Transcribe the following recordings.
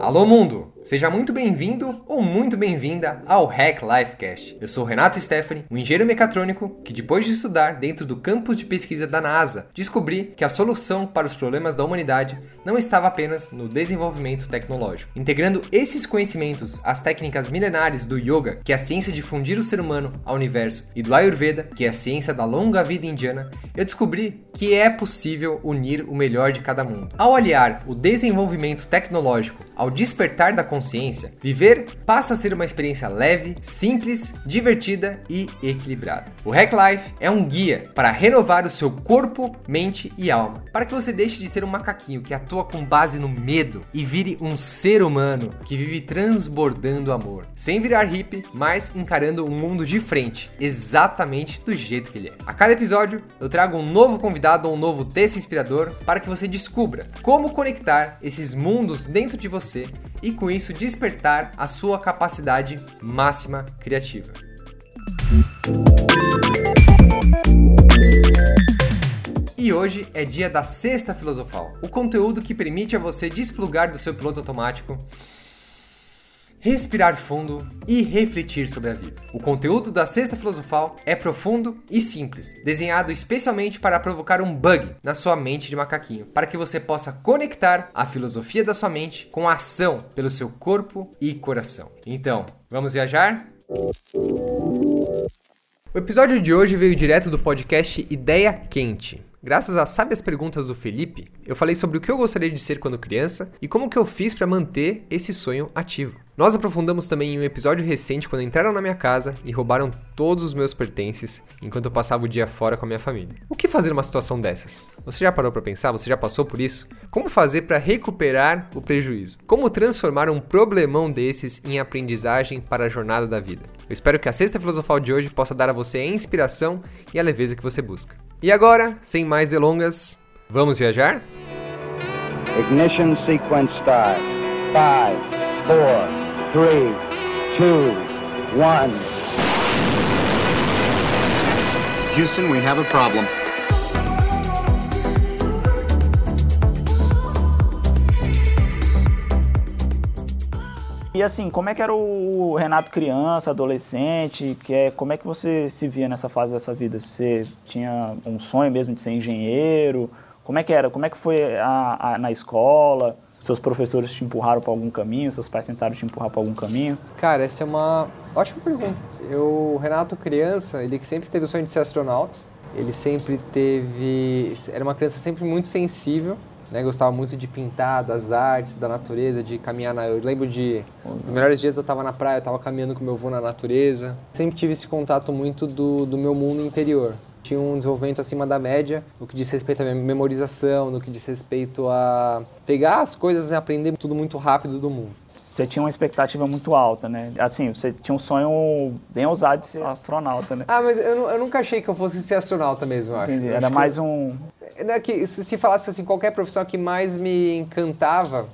Alô mundo! Seja muito bem-vindo ou muito bem-vinda ao Hack Lifecast. Eu sou Renato Stephanie, um engenheiro mecatrônico que, depois de estudar dentro do campus de pesquisa da NASA, descobri que a solução para os problemas da humanidade não estava apenas no desenvolvimento tecnológico. Integrando esses conhecimentos às técnicas milenares do Yoga, que é a ciência de fundir o ser humano ao universo, e do Ayurveda, que é a ciência da longa vida indiana, eu descobri que é possível unir o melhor de cada mundo. Ao aliar o desenvolvimento tecnológico ao despertar da consciência, viver passa a ser uma experiência leve, simples, divertida e equilibrada. O Hack Life é um guia para renovar o seu corpo, mente e alma, para que você deixe de ser um macaquinho que atua com base no medo e vire um ser humano que vive transbordando amor, sem virar hippie, mas encarando o mundo de frente, exatamente do jeito que ele é. A cada episódio eu trago um novo convidado ou um novo texto inspirador para que você descubra como conectar esses mundos dentro de você e com isso despertar a sua capacidade máxima criativa. E hoje é dia da Sexta Filosofal, o conteúdo que permite a você desplugar do seu piloto automático respirar fundo e refletir sobre a vida. O conteúdo da Sexta Filosofal é profundo e simples, desenhado especialmente para provocar um bug na sua mente de macaquinho, para que você possa conectar a filosofia da sua mente com a ação pelo seu corpo e coração. Então, vamos viajar? O episódio de hoje veio direto do podcast Ideia Quente. Graças às sábias perguntas do Felipe, eu falei sobre o que eu gostaria de ser quando criança e como que eu fiz para manter esse sonho ativo. Nós aprofundamos também em um episódio recente quando entraram na minha casa e roubaram todos os meus pertences enquanto eu passava o dia fora com a minha família. O que fazer numa situação dessas? Você já parou para pensar? Você já passou por isso? Como fazer para recuperar o prejuízo? Como transformar um problemão desses em aprendizagem para a jornada da vida? Eu espero que a sexta filosofal de hoje possa dar a você a inspiração e a leveza que você busca. E agora, sem mais delongas, vamos viajar? Ignition sequence start. 5, 4, 3, 2, 1. Houston, we have a problem. E assim, como é que era o Renato criança, adolescente? Que é, como é que você se via nessa fase dessa vida? Você tinha um sonho mesmo de ser engenheiro? Como é que era? Como é que foi a, a, na escola? Seus professores te empurraram para algum caminho? Seus pais tentaram te empurrar para algum caminho? Cara, essa é uma ótima pergunta. Eu, o Renato criança, ele sempre teve o sonho de ser astronauta. Ele sempre teve, era uma criança sempre muito sensível né? Gostava muito de pintar, das artes, da natureza, de caminhar na... Eu lembro de... Nos melhores dias eu estava na praia, eu estava caminhando com meu avô na natureza. Sempre tive esse contato muito do, do meu mundo interior. Tinha um desenvolvimento acima da média no que diz respeito à memorização, no que diz respeito a pegar as coisas e aprender tudo muito rápido do mundo. Você tinha uma expectativa muito alta, né? Assim, você tinha um sonho bem ousado de ser astronauta, né? Ah, mas eu, eu nunca achei que eu fosse ser astronauta mesmo, eu acho. Entendi. Eu Era acho mais que... um... É que se, se falasse assim, qualquer profissão que mais me encantava,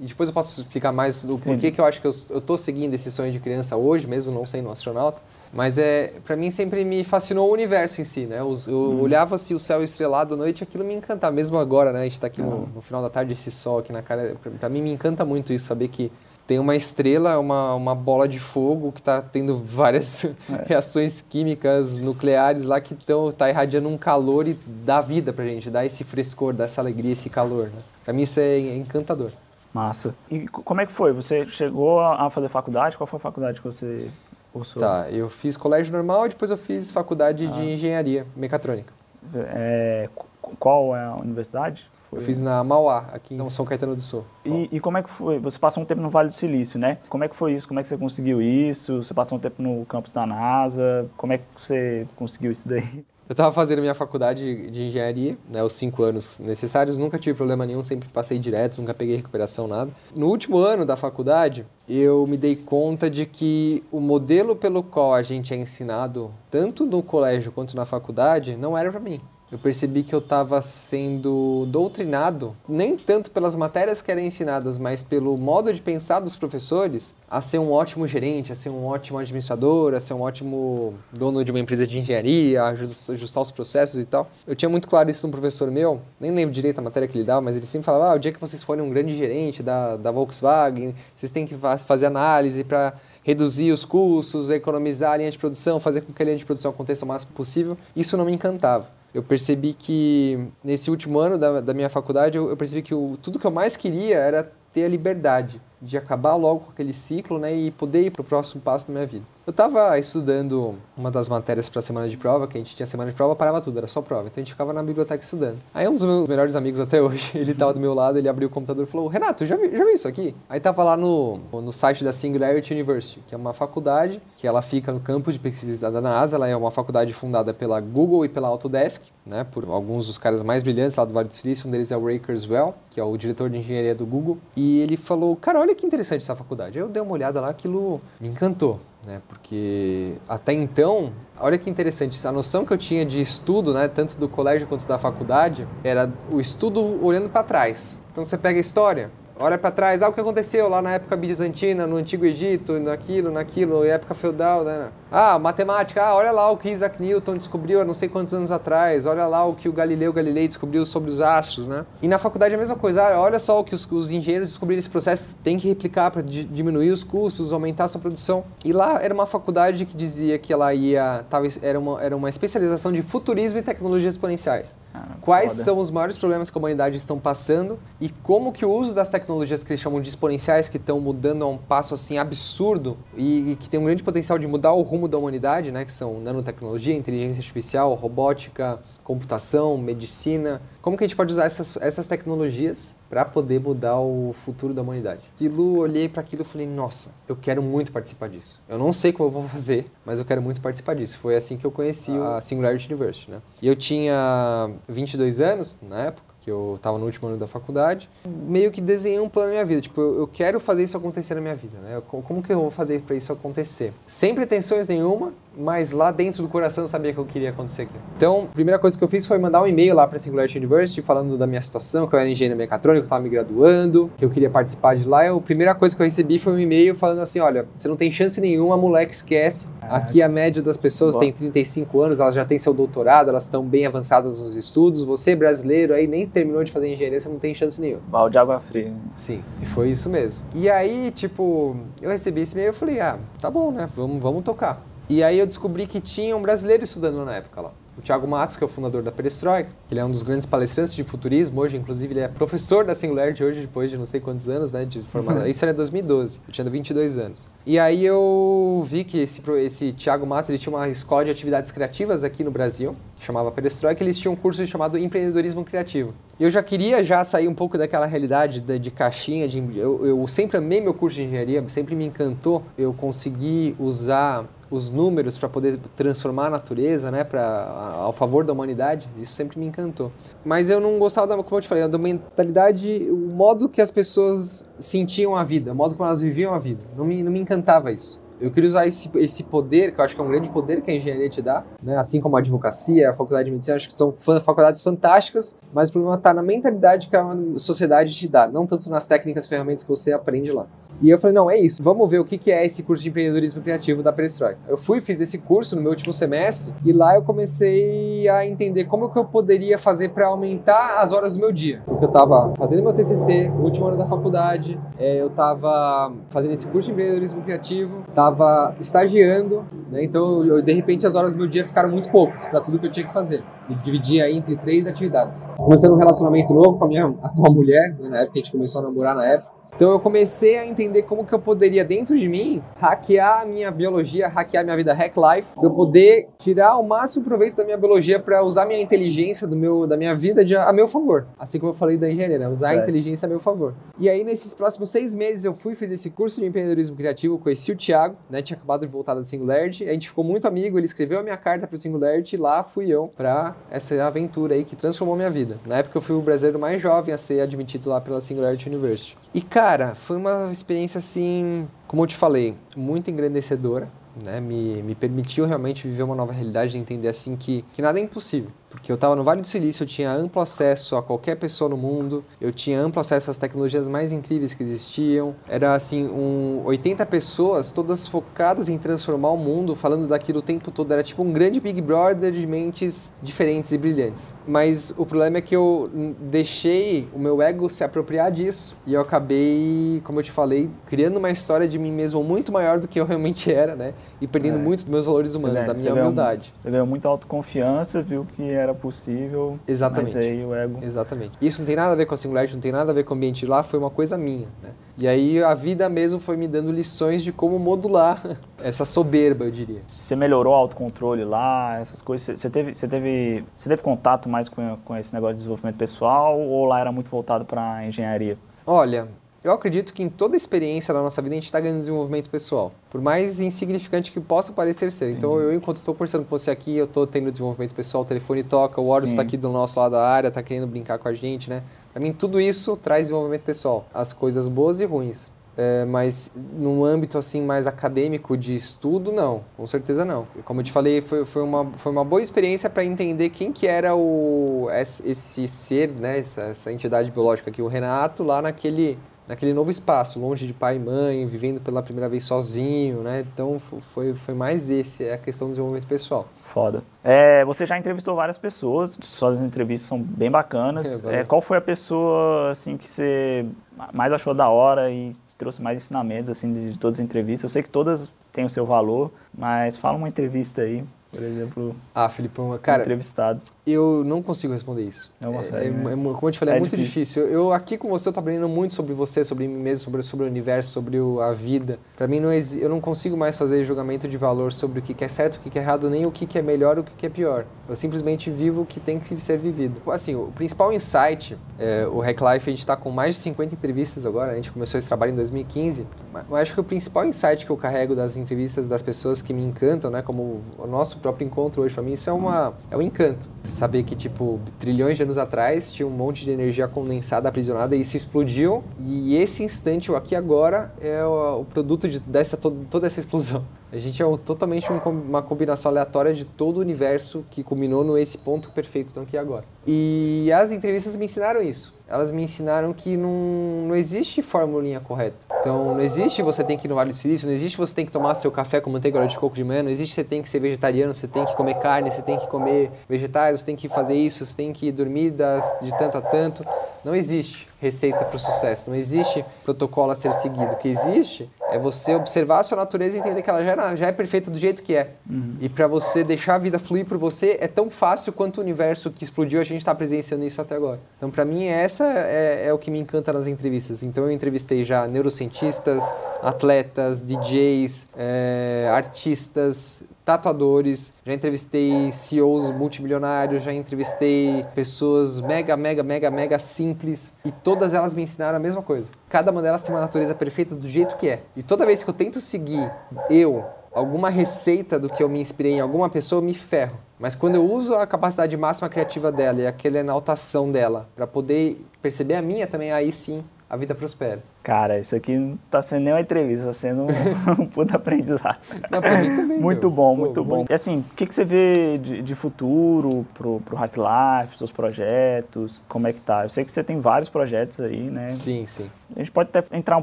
e depois eu posso explicar mais do porquê que eu acho que eu, tô seguindo esse sonho de criança hoje, mesmo não sendo um astronauta. Mas é, para mim sempre me fascinou o universo em si, né? Eu, eu Uhum. olhava assim o céu estrelado à noite, aquilo me encantava. Mesmo agora, né? A gente tá aqui no, no final da tarde, esse sol aqui na cara. Pra mim me encanta muito isso, saber que tem uma estrela, uma, uma bola de fogo que está tendo várias É. reações químicas nucleares lá que estão tá irradiando um calor e dá vida pra gente, dá esse frescor, dá essa alegria, esse calor. Né? Pra mim isso é encantador. Massa. E como é que foi? Você chegou a fazer faculdade? Qual foi a faculdade que você cursou? Tá, eu fiz colégio normal e depois eu fiz faculdade Ah. de engenharia mecatrônica. É, qu- qual é a universidade? Eu fiz na Mauá, aqui em São Caetano do Sul. E, e como é que foi? Você passou um tempo no Vale do Silício, né? Como é que foi isso? Como é que você conseguiu isso? Você passou um tempo no campus da NASA? Como é que você conseguiu isso daí? Eu estava fazendo minha faculdade de engenharia, né, os cinco anos necessários, nunca tive problema nenhum, sempre passei direto, nunca peguei recuperação, nada. No último ano da faculdade, eu me dei conta de que o modelo pelo qual a gente é ensinado, tanto no colégio quanto na faculdade, não era para mim. Eu percebi que eu estava sendo doutrinado, nem tanto pelas matérias que eram ensinadas, mas pelo modo de pensar dos professores, a ser um ótimo gerente, a ser um ótimo administrador, a ser um ótimo dono de uma empresa de engenharia, a ajustar os processos e tal. Eu tinha muito claro isso num professor meu, nem lembro direito a matéria que ele dava, mas ele sempre falava: ah, o dia que vocês forem um grande gerente da, da Volkswagen, vocês têm que fazer análise para reduzir os custos, economizar a linha de produção, fazer com que a linha de produção aconteça o máximo possível. Isso não me encantava eu percebi que nesse último ano da, da minha faculdade, eu, eu percebi que o, tudo que eu mais queria era ter a liberdade de acabar logo com aquele ciclo né, e poder ir para o próximo passo da minha vida. Eu estava estudando uma das matérias para a semana de prova, que a gente tinha semana de prova, parava tudo, era só prova. Então a gente ficava na biblioteca estudando. Aí um dos meus melhores amigos até hoje, ele estava do meu lado, ele abriu o computador e falou: Renato, já vi, já vi isso aqui? Aí tava lá no, no site da Singularity University, que é uma faculdade que ela fica no campus de pesquisa da NASA. Ela é uma faculdade fundada pela Google e pela Autodesk, né, por alguns dos caras mais brilhantes lá do Vale do Silício. Um deles é o Ray Kurzweil, que é o diretor de engenharia do Google. E ele falou: Cara, olha que interessante essa faculdade. Aí eu dei uma olhada lá, aquilo me encantou né? Porque até então, olha que interessante, a noção que eu tinha de estudo, né, tanto do colégio quanto da faculdade, era o estudo olhando para trás. Então você pega a história, olha para trás, ah, o que aconteceu lá na época bizantina, no Antigo Egito, naquilo, naquilo, época feudal, né? Ah, matemática, ah, olha lá o que Isaac Newton descobriu há não sei quantos anos atrás, olha lá o que o Galileu Galilei descobriu sobre os astros, né? E na faculdade é a mesma coisa, ah, olha só o que os, os engenheiros descobriram esse processo, tem que replicar para diminuir os custos, aumentar a sua produção. E lá era uma faculdade que dizia que ela ia, tava, era, uma, era uma especialização de futurismo e tecnologias exponenciais. Ah, Quais foda. são os maiores problemas que a humanidade estão passando e como que o uso das tecnologias que eles chamam de exponenciais, que estão mudando a um passo assim absurdo e, e que tem um grande potencial de mudar o rumo rumo da humanidade, né, que são nanotecnologia, inteligência artificial, robótica, computação, medicina. Como que a gente pode usar essas, essas tecnologias para poder mudar o futuro da humanidade? Aquilo, olhei para aquilo e falei, nossa, eu quero muito participar disso. Eu não sei como eu vou fazer, mas eu quero muito participar disso. Foi assim que eu conheci a Singularity University, né? E eu tinha 22 anos na época que eu estava no último ano da faculdade, meio que desenhei um plano na minha vida. Tipo, eu, eu quero fazer isso acontecer na minha vida, né? Como que eu vou fazer para isso acontecer? Sem pretensões nenhuma, mas lá dentro do coração eu sabia que eu queria acontecer aquilo. Então, a primeira coisa que eu fiz foi mandar um e-mail lá para Singularity University falando da minha situação, que eu era engenheiro mecatrônico, estava me graduando, que eu queria participar de lá. E a primeira coisa que eu recebi foi um e-mail falando assim: olha, você não tem chance nenhuma, moleque, esquece. Aqui a média das pessoas Boa. tem 35 anos, elas já têm seu doutorado, elas estão bem avançadas nos estudos. Você, brasileiro, aí nem terminou de fazer engenharia, você não tem chance nenhuma. Balde de água fria. Sim, e foi isso mesmo. E aí, tipo, eu recebi esse e-mail e falei: ah, tá bom, né? Vamos, vamos tocar. E aí eu descobri que tinha um brasileiro estudando na época lá. O Thiago Matos, que é o fundador da Perestroika, ele é um dos grandes palestrantes de futurismo hoje, inclusive ele é professor da Singularity hoje, depois de não sei quantos anos, né, de formado. Isso era em 2012, eu tinha 22 anos. E aí eu vi que esse, esse Thiago Matos, ele tinha uma escola de atividades criativas aqui no Brasil, que chamava Perestroika, eles tinham um curso chamado Empreendedorismo Criativo. E eu já queria já sair um pouco daquela realidade de, de caixinha, de, eu, eu sempre amei meu curso de engenharia, sempre me encantou eu consegui usar os números para poder transformar a natureza, né, para ao favor da humanidade, isso sempre me encantou. Mas eu não gostava da, como eu te falei, da mentalidade, o modo que as pessoas sentiam a vida, o modo como elas viviam a vida. Não me, não me encantava isso. Eu queria usar esse, esse poder, que eu acho que é um grande poder que a engenharia te dá, né? assim como a advocacia, a faculdade de medicina, acho que são faculdades fantásticas, mas o problema está na mentalidade que a sociedade te dá, não tanto nas técnicas e ferramentas que você aprende lá. E eu falei, não, é isso, vamos ver o que é esse curso de empreendedorismo criativo da Perestroika. Eu fui, fiz esse curso no meu último semestre, e lá eu comecei a entender como que eu poderia fazer para aumentar as horas do meu dia. Porque eu estava fazendo meu TCC, último ano da faculdade, é, eu estava fazendo esse curso de empreendedorismo criativo, estava estagiando, né, então eu, de repente as horas do meu dia ficaram muito poucas para tudo que eu tinha que fazer. E dividia entre três atividades. Comecei um relacionamento novo com a minha atual mulher, né, na época a gente começou a namorar na época. Então eu comecei a entender como que eu poderia dentro de mim hackear a minha biologia, hackear a minha vida hack life, eu poder tirar o máximo proveito da minha biologia para usar minha inteligência do meu da minha vida de, a meu favor. Assim como eu falei da engenharia, né? usar certo. a inteligência a meu favor. E aí nesses próximos seis meses eu fui fazer esse curso de empreendedorismo criativo, conheci o Thiago, né? Tinha acabado de voltar da Singularity, a gente ficou muito amigo, ele escreveu a minha carta para o Singularity e lá fui eu para essa aventura aí que transformou minha vida. Na época eu fui o brasileiro mais jovem a ser admitido lá pela Singularity University. E cara, foi uma experiência assim, como eu te falei, muito engrandecedora. Né, me, me permitiu realmente viver uma nova realidade, entender assim que, que nada é impossível Porque eu estava no Vale do Silício, eu tinha amplo acesso a qualquer pessoa no mundo, eu tinha amplo acesso às tecnologias mais incríveis que existiam. Era assim, um 80 pessoas, todas focadas em transformar o mundo, falando daquilo o tempo todo. Era tipo um grande Big Brother de mentes diferentes e brilhantes. Mas o problema é que eu deixei o meu ego se apropriar disso e eu acabei, como eu te falei, criando uma história de mim mesmo muito maior do que eu realmente era, né? E perdendo é. muito dos meus valores humanos, da minha humildade. Você ganhou muita autoconfiança, viu que era possível. Exatamente. Mas aí o ego. Exatamente. Isso não tem nada a ver com a Singularity, não tem nada a ver com o ambiente lá, foi uma coisa minha, né? E aí a vida mesmo foi me dando lições de como modular essa soberba, eu diria. Você melhorou o autocontrole lá, essas coisas? Você teve, você teve, você teve contato mais com, com esse negócio de desenvolvimento pessoal ou lá era muito voltado para engenharia? Olha, eu acredito que em toda experiência da nossa vida a gente está ganhando desenvolvimento pessoal, por mais insignificante que possa parecer ser. Então, Entendi. Então, eu, enquanto estou conversando com você aqui, eu estou tendo desenvolvimento pessoal, o telefone toca, o Horus está aqui do nosso lado da área, está querendo brincar com a gente, né? Para mim, tudo isso traz desenvolvimento pessoal, as coisas boas e ruins. É, mas no âmbito assim mais acadêmico de estudo, não, com certeza não. Como eu te falei, foi, foi, uma, foi uma boa experiência para entender quem que era o, esse ser, né, essa, essa entidade biológica aqui, o Renato, lá naquele naquele novo espaço, longe de pai e mãe, vivendo pela primeira vez sozinho, né? Então foi, foi mais esse, é a questão do desenvolvimento pessoal. Foda. É, você já entrevistou várias pessoas, suas entrevistas são bem bacanas. É, é, qual foi a pessoa assim que você mais achou da hora e trouxe mais ensinamentos assim de, de todas as entrevistas? Eu sei que todas têm o seu valor, mas fala uma entrevista aí por exemplo, ah, Filipão, cara, entrevistado. Eu não consigo responder isso. É uma série. É, né? é, como eu te falei, é, é muito difícil. difícil. Eu aqui com você eu tô aprendendo muito sobre você, sobre mim mesmo, sobre, sobre o universo, sobre o, a vida. Para mim não eu não consigo mais fazer julgamento de valor sobre o que, que é certo, o que, que é errado, nem o que, que é melhor, o que, que é pior. Eu simplesmente vivo o que tem que ser vivido. Assim, o principal insight, é, o Hack Life, a gente está com mais de 50 entrevistas agora. A gente começou esse trabalho em 2015. Mas eu acho que o principal insight que eu carrego das entrevistas das pessoas que me encantam, né, como o nosso próprio encontro hoje para mim, isso é uma é um encanto. Saber que tipo trilhões de anos atrás tinha um monte de energia condensada aprisionada e isso explodiu e esse instante, o aqui agora, é o, o produto de, dessa toda, essa explosão. A gente é um, totalmente um, uma combinação aleatória de todo o universo que culminou no esse ponto perfeito do aqui agora. E as entrevistas me ensinaram isso. Elas me ensinaram que não, não existe formulinha correta. Então, não existe você tem que ir no Vale do Silício, não existe você tem que tomar seu café com manteiga de coco de manhã, não existe você tem que ser vegetariano, você tem que comer carne, você tem que comer vegetais, você tem que fazer isso, você tem que dormir das, de tanto a tanto. Não existe receita para o sucesso, não existe protocolo a ser seguido. O que existe é você observar a sua natureza e entender que ela já, já é perfeita do jeito que é. Uhum. E para você deixar a vida fluir por você é tão fácil quanto o universo que explodiu, a gente está presenciando isso até agora. Então, para mim, essa é, é, o que me encanta nas entrevistas. Então, eu entrevistei já neurocientistas, atletas, DJs, é, artistas, tatuadores, já entrevistei CEOs multimilionários, já entrevistei pessoas mega, mega, mega, mega simples e todas elas me ensinaram a mesma coisa. Cada uma delas tem uma natureza perfeita do jeito que é. E toda vez que eu tento seguir eu, alguma receita do que eu me inspirei em alguma pessoa, eu me ferro. Mas quando eu uso a capacidade máxima criativa dela e aquela enaltação dela para poder perceber a minha também, aí sim a vida prospera. Cara, isso aqui não tá sendo nem uma entrevista, tá sendo um, um puta aprendizado. Não, pra mim também. muito bom, Pô, muito bom. Muito... E assim, o que, que você vê de, de futuro pro, pro Hack Life, seus projetos? Como é que tá? Eu sei que você tem vários projetos aí, né? Sim, sim. A gente pode até entrar um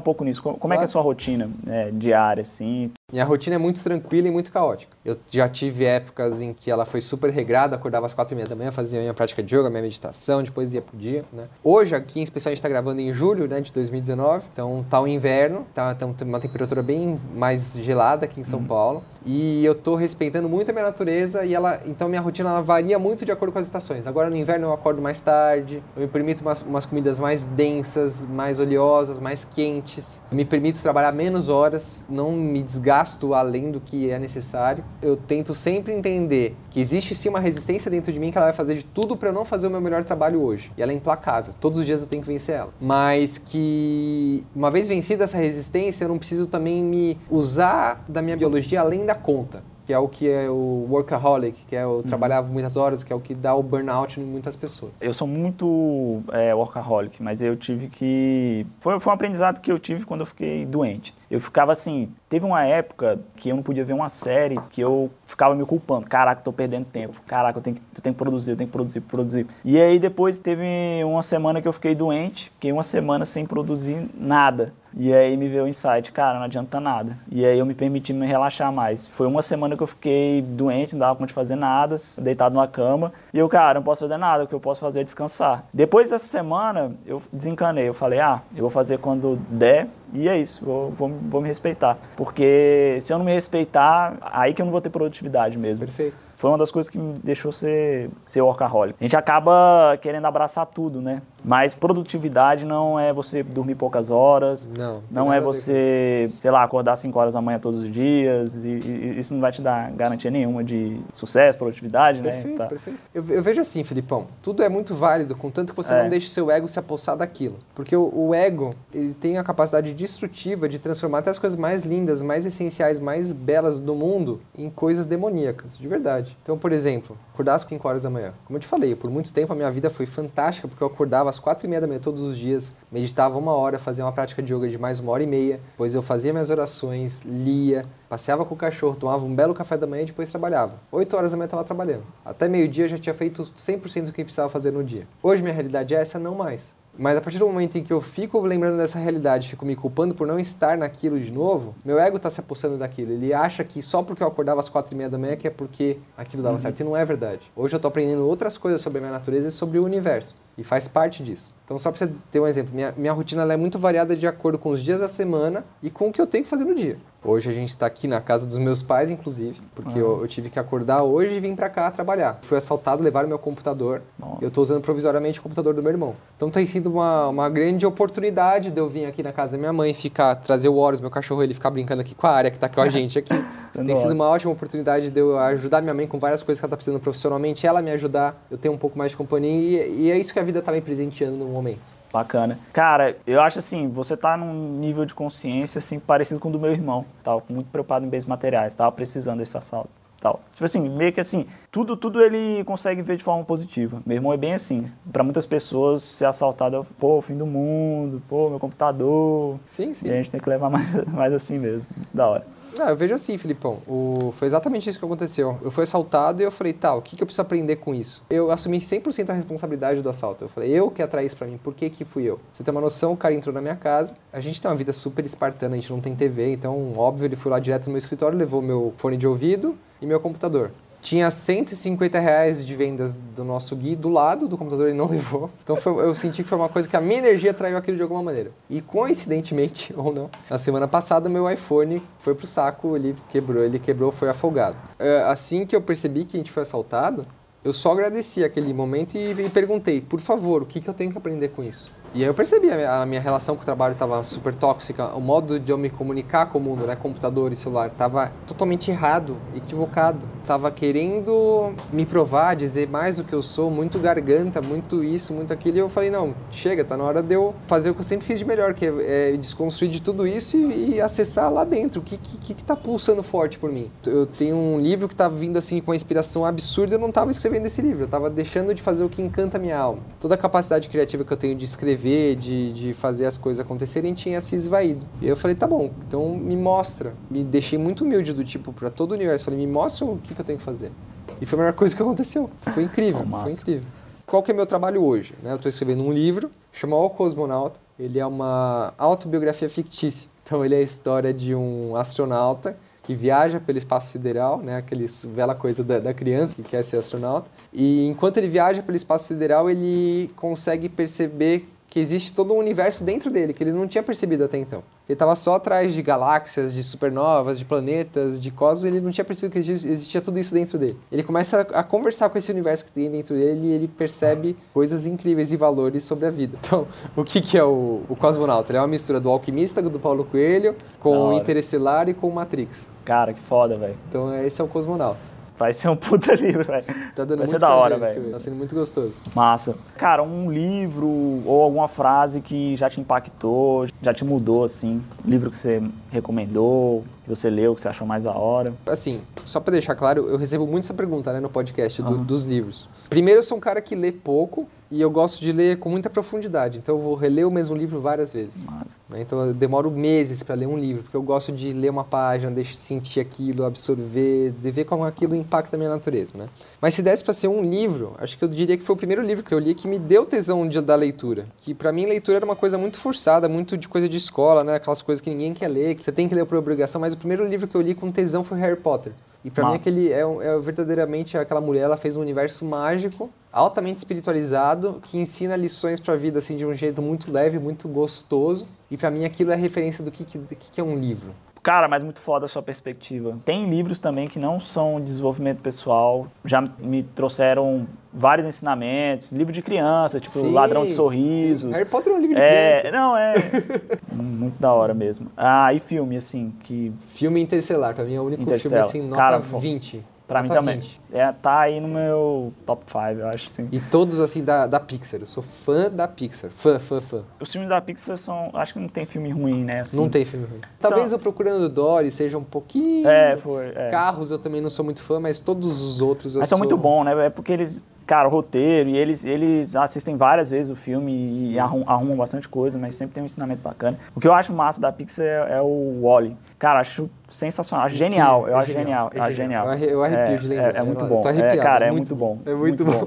pouco nisso. Como, claro. é que é a sua rotina né, diária, assim? Minha rotina é muito tranquila e muito caótica. Eu já tive épocas em que ela foi super regrada, acordava às quatro e meia da manhã, fazia minha prática de yoga, minha meditação, depois ia pro dia, né? Hoje, aqui em especial, a gente tá gravando em julho, né, de 2019, então tá o inverno, tá, tá uma temperatura bem mais gelada aqui em São uhum. Paulo, e eu tô respeitando muito a minha natureza e ela, então minha rotina ela varia muito de acordo com as estações. Agora no inverno eu acordo mais tarde, eu me permito umas, umas comidas mais densas, mais oleosas, mais quentes, eu me permito trabalhar menos horas, não me desgasto além do que é necessário. Eu tento sempre entender que existe sim uma resistência dentro de mim que ela vai fazer de tudo para eu não fazer o meu melhor trabalho hoje. E ela é implacável. Todos os dias eu tenho que vencer ela. Mas que uma vez vencida essa resistência, eu não preciso também me usar da minha biologia além da conta. que é o que é o workaholic, que é o trabalhar muitas horas, que é o que dá o burnout em muitas pessoas. Eu sou muito é, workaholic, mas eu tive que. Foi, foi um aprendizado que eu tive quando eu fiquei doente. Eu ficava assim. Teve uma época que eu não podia ver uma série que eu ficava me culpando. Caraca, eu tô perdendo tempo. Caraca, eu tenho que, eu tenho que produzir, eu tenho que produzir, produzir. E aí depois teve uma semana que eu fiquei doente, fiquei uma semana sem produzir nada. E aí me veio o insight, cara, não adianta nada. E aí eu me permiti me relaxar mais. Foi uma semana que eu fiquei doente, não dava conta de fazer nada, deitado numa cama. E eu, cara, não posso fazer nada, o que eu posso fazer é descansar. Depois dessa semana, eu desencanei. Eu falei, ah, eu vou fazer quando der, e é isso, vou, vou, vou, me respeitar. Porque se eu não me respeitar, aí que eu não vou ter produtividade mesmo. Perfeito. Foi uma das coisas que me deixou ser, ser workaholic. A gente acaba querendo abraçar tudo, né? Mas produtividade não é você dormir poucas horas. Não. Não é você, sei lá, acordar 5 horas da manhã todos os dias. E, e, isso não vai te dar garantia nenhuma de sucesso, produtividade, perfeito, né? Tá. Perfeito. Eu, eu, vejo assim, Filipão, tudo é muito válido, contanto que você é. não deixe seu ego se apossar daquilo. Porque o, o ego, ele tem a capacidade destrutiva de transformar até as coisas mais lindas, mais essenciais, mais belas do mundo em coisas demoníacas, de verdade. Então, por exemplo, acordar às 5 horas da manhã. Como eu te falei, por muito tempo a minha vida foi fantástica, porque eu acordava às 4 e meia da manhã todos os dias, meditava uma hora, fazia uma prática de yoga de mais uma hora e meia, depois eu fazia minhas orações, lia, passeava com o cachorro, tomava um belo café da manhã e depois trabalhava. 8 horas da manhã estava trabalhando. Até meio-dia já tinha feito 100% do que precisava fazer no dia. Hoje minha realidade é essa, não mais. Mas a partir do momento em que eu fico lembrando dessa realidade, fico me culpando por não estar naquilo de novo, meu ego está se apossando daquilo. Ele acha que só porque eu acordava às quatro e meia da manhã que é porque aquilo dava uhum. certo. E não é verdade. Hoje eu estou aprendendo outras coisas sobre a minha natureza e sobre o universo. E faz parte disso. Então, só para você ter um exemplo, minha, minha rotina é muito variada de acordo com os dias da semana e com o que eu tenho que fazer no dia. Hoje a gente está aqui na casa dos meus pais, inclusive, porque eu, eu, tive que acordar hoje e vim para cá trabalhar. Fui assaltado, levaram meu computador. Nossa. Eu estou usando provisoriamente o computador do meu irmão. Então tem sido uma, uma grande oportunidade de eu vir aqui na casa da minha mãe, ficar, trazer o Horus, meu cachorro, ele ficar brincando aqui com a área que está com a gente aqui. tem sido uma ótima oportunidade de eu ajudar minha mãe com várias coisas que ela está precisando profissionalmente, ela me ajudar, eu tenho um pouco mais de companhia e, e é isso que a vida está me presenteando no momento. Bacana. Cara, eu acho assim, você tá num nível de consciência assim parecido com o do meu irmão. Tava muito preocupado em bens materiais, tava precisando desse assalto. Tal. Tipo assim, meio que assim, tudo, tudo ele consegue ver de forma positiva. Meu irmão é bem assim. Para muitas pessoas, ser assaltado é, pô, fim do mundo, pô, meu computador. Sim, sim. E a gente tem que levar mais, mais assim mesmo. Da hora. Não, eu vejo assim, Filipão. O... Foi exatamente isso que aconteceu. Eu fui assaltado e eu falei, tá, o que, que eu preciso aprender com isso? Eu assumi 100% a responsabilidade do assalto. Eu falei, eu que atraí isso pra mim, por que que fui eu? Você tem uma noção, o cara entrou na minha casa, a gente tem uma vida super espartana, a gente não tem TV, então, óbvio, ele foi lá direto no meu escritório, levou meu fone de ouvido e meu computador tinha 150 reais de vendas do nosso Gui do lado do computador, ele não levou. Então foi, eu senti que foi uma coisa que a minha energia atraiu aquilo de alguma maneira. E coincidentemente, ou não, na semana passada meu iPhone foi pro saco, ele quebrou, ele quebrou, foi afogado. É, assim que eu percebi que a gente foi assaltado, eu só agradeci aquele momento e, e perguntei, por favor, o que, que eu tenho que aprender com isso? E aí eu percebi, a minha, relação com o trabalho estava super tóxica, o modo de eu me comunicar com o mundo, né, computador e celular, estava totalmente errado, equivocado. Tava querendo me provar, dizer mais do que eu sou, muito garganta, muito isso, muito aquilo, e eu falei, não, chega, tá na hora de eu fazer o que eu sempre fiz de melhor, que é, é desconstruir de tudo isso e, e acessar lá dentro, o que, que, que tá pulsando forte por mim. Eu tenho um livro que tá vindo assim com uma inspiração absurda, eu não tava escrevendo esse livro, eu tava deixando de fazer o que encanta a minha alma. Toda a capacidade criativa que eu tenho de escrever escrever, de, de fazer as coisas acontecerem, tinha se esvaído. E eu falei, tá bom, então me mostra. Me deixei muito humilde do tipo, para todo o universo. Falei, me mostra o que, que eu tenho que fazer. E foi a melhor coisa que aconteceu. Foi incrível, oh, foi incrível. Qual que é meu trabalho hoje? Né? Eu estou escrevendo um livro, chama O Cosmonauta. Ele é uma autobiografia fictícia. Então ele é a história de um astronauta que viaja pelo espaço sideral, né, aquele bela coisa da, da, criança que quer ser astronauta. E enquanto ele viaja pelo espaço sideral, ele consegue perceber que existe todo um universo dentro dele que ele não tinha percebido até então. Ele estava só atrás de galáxias, de supernovas, de planetas, de cosmos, ele não tinha percebido que existia tudo isso dentro dele. Ele começa a conversar com esse universo que tem dentro dele e ele percebe coisas incríveis e valores sobre a vida. Então, o que, que é o, o Cosmonauta? Ele é uma mistura do Alquimista, do Paulo Coelho, com o Interestelar e com o Matrix. Cara, que foda, velho. Então, esse é o Cosmonauta. Vai ser um puta livro, velho. Tá dando Vai ser da hora, velho. Tá sendo muito gostoso. Massa. Cara, um livro ou alguma frase que já te impactou, já te mudou, assim. Livro que você recomendou, que você leu, que você achou mais da hora. Assim, só pra deixar claro, eu recebo muito essa pergunta, né, no podcast do- dos livros. Primeiro, eu sou um cara que lê pouco e eu gosto de ler com muita profundidade. Então, eu vou reler o mesmo livro várias vezes. Né? Então, eu demoro meses pra ler um livro, porque eu gosto de ler uma página, de sentir aquilo, absorver, de ver como aquilo impacta a minha natureza, né? Mas se desse pra ser um livro, acho que eu diria que foi o primeiro livro que eu li que me deu tesão de, da leitura. Que pra mim, leitura era uma coisa muito forçada, muito de coisa de escola, né? Aquelas coisas que ninguém quer ler, que você tem que ler por obrigação. Mas o primeiro livro que eu li com tesão foi Harry Potter. E pra Ma- mim, aquele é, é verdadeiramente aquela mulher, ela fez um universo mágico, altamente espiritualizado, que ensina lições pra vida assim de um jeito muito leve, muito gostoso. E pra mim aquilo é referência do que, que que é um livro. Cara, mas muito foda a sua perspectiva. Tem livros também que não são de desenvolvimento pessoal, já me trouxeram vários ensinamentos, livro de criança, tipo Sim, Ladrão de Sorrisos. Harry Potter é um livro de É, criança. não, é muito da hora mesmo. Ah, e filme, assim, que Filme Interestelar, pra mim é o único filme assim, nota Cara, fo- 20. Pra mim também. 20. É, tá aí no meu top 5, eu acho. Assim. E todos assim da, da Pixar. Eu sou fã da Pixar. Fã, fã, fã. Os filmes da Pixar são. Acho que não tem filme ruim, né? assim. Não tem filme ruim. Talvez o Procurando Dory seja um pouquinho. É, foi. É. Carros eu também não sou muito fã, mas todos os outros eu Mas são sou... muito bons, né? É porque eles, cara, o roteiro, e eles, eles assistem várias vezes o filme e arrum- arrumam, bastante coisa, mas sempre tem um ensinamento bacana. O que eu acho massa da Pixar é, é o Wally. Cara, acho sensacional, acho genial. Eu É acho genial, é eu acho genial. Eu arre- Eu arrepio É, de lembrar. É, é muito bom. É, cara, é muito bom. É muito, bom.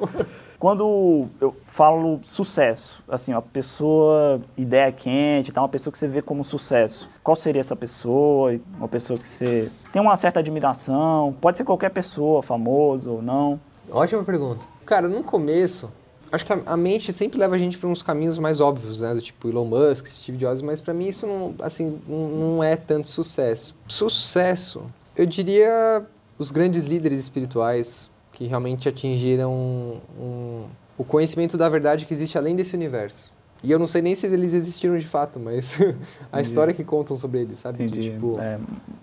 Quando eu falo sucesso, assim, uma pessoa ideia quente, tá? uma pessoa que você vê como sucesso, qual seria essa pessoa? Uma pessoa que você tem uma certa admiração, pode ser qualquer pessoa, famoso ou não. Ótima pergunta. Cara, no começo, acho que a, mente sempre leva a gente para uns caminhos mais óbvios, né? Do tipo Elon Musk, Steve Jobs, mas para mim isso não, assim, não, é tanto sucesso. Sucesso, eu diria os grandes líderes espirituais que realmente atingiram um- o conhecimento da verdade que existe além desse universo. E eu não sei nem se eles existiram de fato, mas a história que contam sobre eles, sabe? De, tipo, É,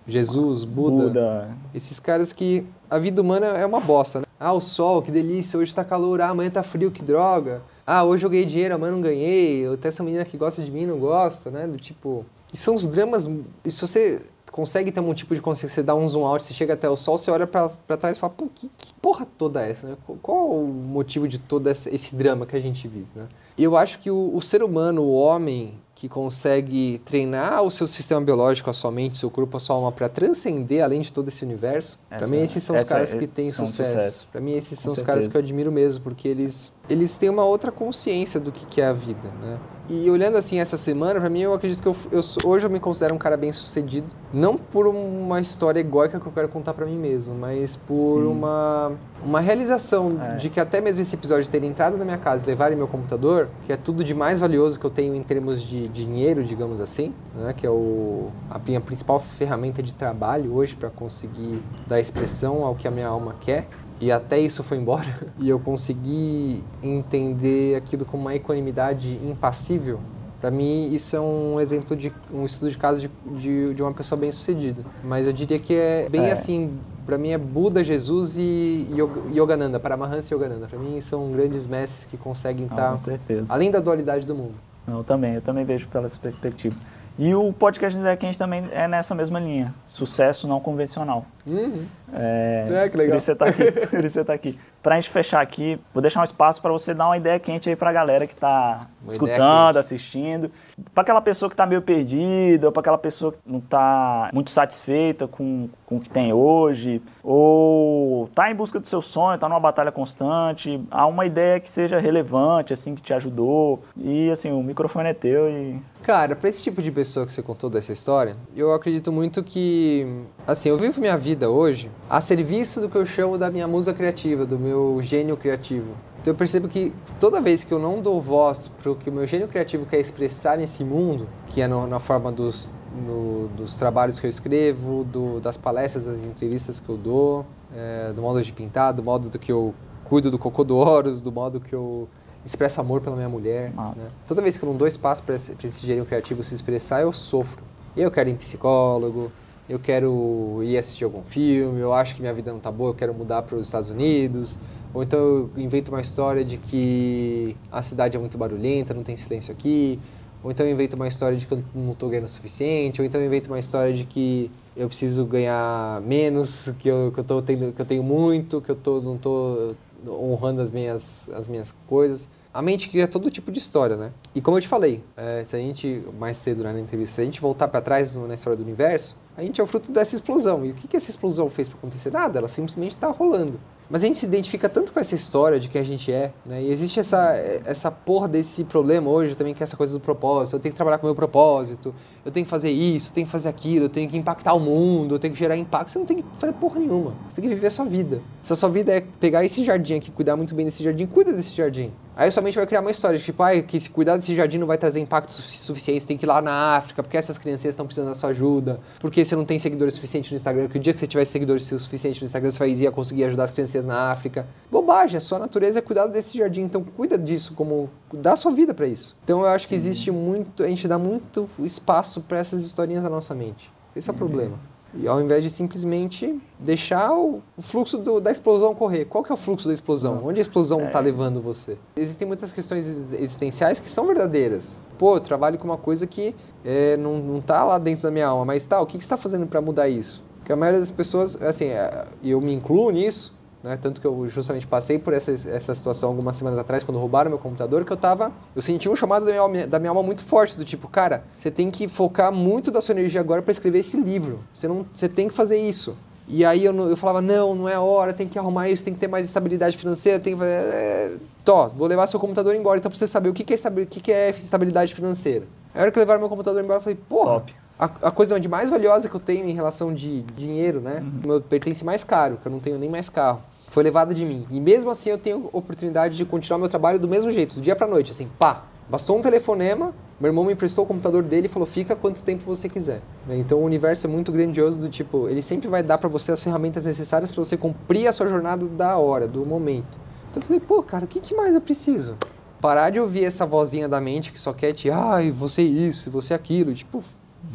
Jesus, Buda, Buda. esses caras que a vida humana é uma bosta, né? Ah, o sol, que delícia, hoje tá calor, ah, amanhã tá frio, que droga. Ah, hoje eu ganhei dinheiro, amanhã não ganhei. Até essa menina que gosta de mim não gosta, né? Do tipo. E são os dramas. E se você consegue ter um tipo de consciência, você dá um zoom out, você chega até o sol, você olha pra trás e fala, pô, que, que porra toda é essa, né? Qual, qual o motivo de todo esse drama que a gente vive, né? Eu acho que o, o ser humano, o homem, que consegue treinar o seu sistema biológico, a sua mente, seu corpo, a sua alma para transcender além de todo esse universo. Para mim esses são os essa- caras que têm sucesso. sucesso. Para mim esses Com são os caras certeza. que eu admiro mesmo, porque eles eles têm uma outra consciência do que que é a vida, né? E olhando assim essa semana, para mim eu acredito que eu, eu hoje eu me considero um cara bem sucedido, não por uma história egóica que eu quero contar para mim mesmo, mas por Sim. uma uma realização É. de que até mesmo esse episódio ter entrado na minha casa e levarem meu computador, que é tudo de mais valioso que eu tenho em termos de dinheiro, digamos assim, né? que é o, a minha principal ferramenta de trabalho hoje para conseguir dar expressão ao que a minha alma quer. E até isso foi embora. E eu consegui entender aquilo como uma equanimidade impassível. Para mim, isso é um exemplo de um estudo de caso de, de, de uma pessoa bem sucedida. Mas eu diria que é bem É. assim, para mim é Buda, Jesus e Yoga- Yogananda, Paramahansa e Yogananda. Para mim são grandes mestres que conseguem Não, estar além da dualidade do mundo. Eu também, eu também vejo pela essa perspectiva. E o podcast do Zé Quente também é nessa mesma linha. Sucesso não convencional. Uhum. É, É, que legal. Por isso você tá aqui. Por isso você tá aqui. Pra gente fechar aqui, vou deixar um espaço para você dar uma ideia quente aí pra galera que tá Uma escutando, assistindo. Pra aquela pessoa que tá meio perdida, ou pra aquela pessoa que não tá muito satisfeita com, com o que tem hoje, ou tá em busca do seu sonho, tá numa batalha constante, há uma ideia que seja relevante, assim, que te ajudou. E assim, o microfone é teu e Cara, pra esse tipo de pessoa que você contou dessa história, eu acredito muito que, assim, eu vivo minha vida hoje a serviço do que eu chamo da minha musa criativa, do meu gênio criativo. Então eu percebo que toda vez que eu não dou voz pro que o meu gênio criativo quer expressar nesse mundo, que é no- na forma dos, no- dos trabalhos que eu escrevo, do- das palestras, das entrevistas que eu dou, é, do modo de pintar, do modo do que eu cuido do cocô do Horus, do modo que eu expresso amor pela minha mulher. Né? Toda vez que eu não dou espaço para esse, pra esse gênio criativo se expressar, eu sofro. E eu quero ir em psicólogo, eu quero ir assistir algum filme, eu acho que minha vida não tá boa, eu quero mudar para os Estados Unidos. Ou então eu invento uma história de que a cidade é muito barulhenta, não tem silêncio aqui. Ou então eu invento uma história de que eu não estou ganhando o suficiente. Ou então eu invento uma história de que eu preciso ganhar menos, que eu, que eu, tô tendo, que eu tenho muito, que eu tô, não estou honrando as minhas, as minhas coisas. A mente cria todo tipo de história, né? E como eu te falei, é, se a gente, mais cedo né, na entrevista, se a gente voltar para trás no, na história do universo, a gente é o fruto dessa explosão. E o que, que essa explosão fez para acontecer? Nada, ela simplesmente está rolando. Mas a gente se identifica tanto com essa história de quem a gente é, né? E existe essa, essa porra desse problema hoje também, que é essa coisa do propósito. Eu tenho que trabalhar com o meu propósito, eu tenho que fazer isso, eu tenho que fazer aquilo, eu tenho que impactar o mundo, eu tenho que gerar impacto. Você não tem que fazer porra nenhuma. Você tem que viver a sua vida. Se a sua vida é pegar esse jardim aqui, cuidar muito bem desse jardim, cuida desse jardim. Aí somente vai criar uma história de tipo, ah, que se cuidar desse jardim não vai trazer impacto suficiente, você tem que ir lá na África, porque essas crianças estão precisando da sua ajuda, porque você não tem seguidores suficientes no Instagram, que o dia que você tiver seguidores suficientes no Instagram, você vai ir conseguir ajudar as crianças na África. Bobagem, a sua natureza é cuidar desse jardim, então cuida disso, como dá sua vida para isso. Então eu acho que existe muito, a gente dá muito espaço para essas historinhas na nossa mente. Esse é o problema. E ao invés de simplesmente deixar o, fluxo do, da explosão correr. Qual que é o fluxo da explosão? Onde a explosão está é. levando você? Existem muitas questões existenciais que são verdadeiras. Pô, eu trabalho com uma coisa que é, não, não tá lá dentro da minha alma, mas tá, o que, que você está fazendo para mudar isso? Porque a maioria das pessoas, assim, é, eu me incluo nisso, né? Tanto que eu justamente passei por essa, essa situação algumas semanas atrás, quando roubaram meu computador, que eu tava. Eu senti um chamado da minha, alma, da minha alma muito forte, do tipo, cara, você tem que focar muito da sua energia agora para escrever esse livro. Você, não, você tem que fazer isso. E aí eu, eu falava, não, não é a hora, tem que arrumar isso, tem que ter mais estabilidade financeira, tem que fazer. É, Tó, vou levar seu computador embora, então pra você saber o que, que, é, o que, que é estabilidade financeira. Aí a hora que levaram meu computador embora, eu falei, porra, a, a, coisa de mais valiosa que eu tenho em relação de dinheiro, né? Uhum. Meu pertence mais caro, que eu não tenho nem mais carro foi levada de mim. E mesmo assim eu tenho oportunidade de continuar meu trabalho do mesmo jeito, do dia para noite, assim, pá. Bastou um telefonema, meu irmão me emprestou o computador dele e falou: "Fica quanto tempo você quiser". Né? Então o universo é muito grandioso do tipo, ele sempre vai dar para você as ferramentas necessárias para você cumprir a sua jornada da hora, do momento. Então eu falei: "Pô, cara, o que, que mais eu preciso?" Parar de ouvir essa vozinha da mente que só quer te, ai, você isso, você aquilo, tipo,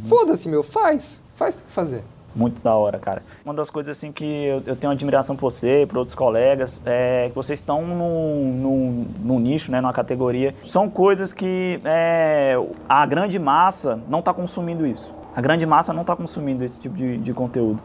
foda-se, meu, faz, faz o que fazer. Muito da hora, cara. Uma das coisas assim que eu, eu tenho admiração por você, por outros colegas, é que vocês estão num, nicho, né, numa categoria. São coisas que é, a grande massa não está consumindo isso. A grande massa não está consumindo esse tipo de, de conteúdo.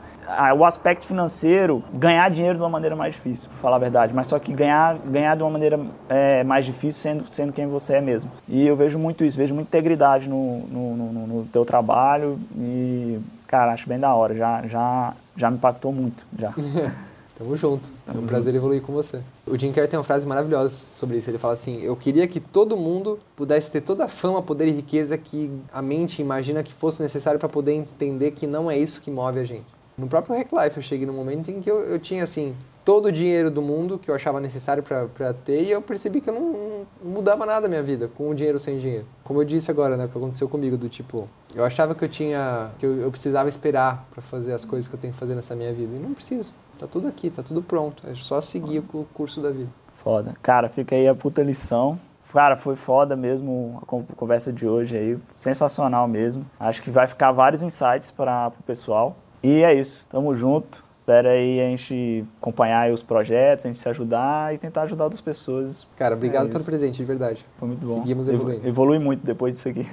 O aspecto financeiro, ganhar dinheiro de uma maneira mais difícil, para falar a verdade, mas só que ganhar, ganhar de uma maneira é, mais difícil sendo, sendo quem você é mesmo. E eu vejo muito isso, vejo muita integridade no, no, no, no teu trabalho e Cara, acho bem da hora. Já, já, já me impactou muito. Já. Tamo junto. Tamo é um prazer evoluir com você. O Jim Carrey tem uma frase maravilhosa sobre isso. Ele fala assim: Eu queria que todo mundo pudesse ter toda a fama, poder e riqueza que a mente imagina que fosse necessário para poder entender que não é isso que move a gente. No próprio Hack Life, eu cheguei num momento em que eu, eu tinha assim todo o dinheiro do mundo que eu achava necessário para ter e eu percebi que eu não, não, mudava nada na minha vida com o dinheiro ou sem dinheiro. Como eu disse agora, né, o que aconteceu comigo do tipo, eu achava que eu tinha que eu, eu precisava esperar para fazer as coisas que eu tenho que fazer nessa minha vida e não preciso. Tá tudo aqui, tá tudo pronto, é só seguir o curso da vida. Foda. Cara, fica aí a puta lição. Cara, foi foda mesmo a conversa de hoje aí, sensacional mesmo. Acho que vai ficar vários insights para o pessoal. E é isso, tamo junto. Espera aí a gente acompanhar os projetos, a gente se ajudar e tentar ajudar outras pessoas. Cara, obrigado é pelo presente, de verdade. Foi muito bom. Seguimos evoluindo. Evolui muito depois disso aqui.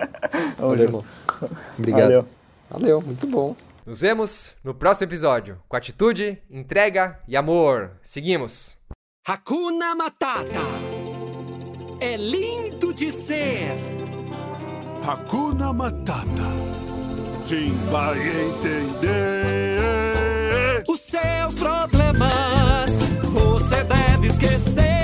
Valeu, irmão. Obrigado. Valeu. Valeu, muito bom. Nos vemos no próximo episódio com atitude, entrega e amor. Seguimos. Hakuna Matata. É lindo de ser. Hakuna Matata. Sim, vai entender os seus problemas você deve esquecer.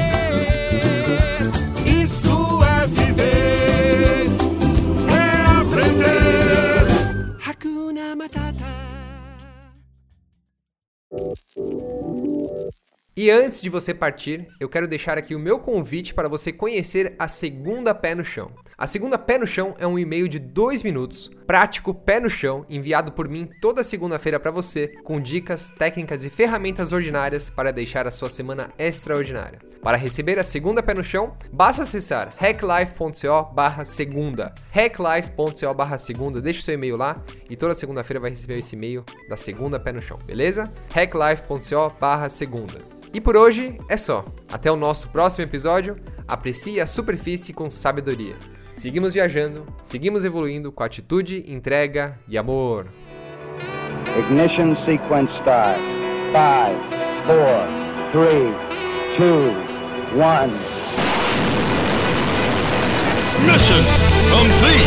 E antes de você partir, eu quero deixar aqui o meu convite para você conhecer a segunda Pé no Chão A segunda Pé no Chão é um e-mail de dois minutos, prático, pé no chão, enviado por mim toda segunda-feira para você, com dicas, técnicas e ferramentas ordinárias para deixar a sua semana extraordinária. Para receber a segunda Pé no Chão, basta acessar hacklife.co barra segunda. hacklife.co barra segunda, deixa o seu e-mail lá e toda segunda-feira vai receber esse e-mail da segunda Pé no Chão, beleza? hacklife.co barra segunda. E por hoje é só. Até o nosso próximo episódio. Aprecie a superfície com sabedoria. Seguimos viajando, seguimos evoluindo com atitude, entrega e amor. Ignition sequence start. Five, four, three, two, one. Mission complete.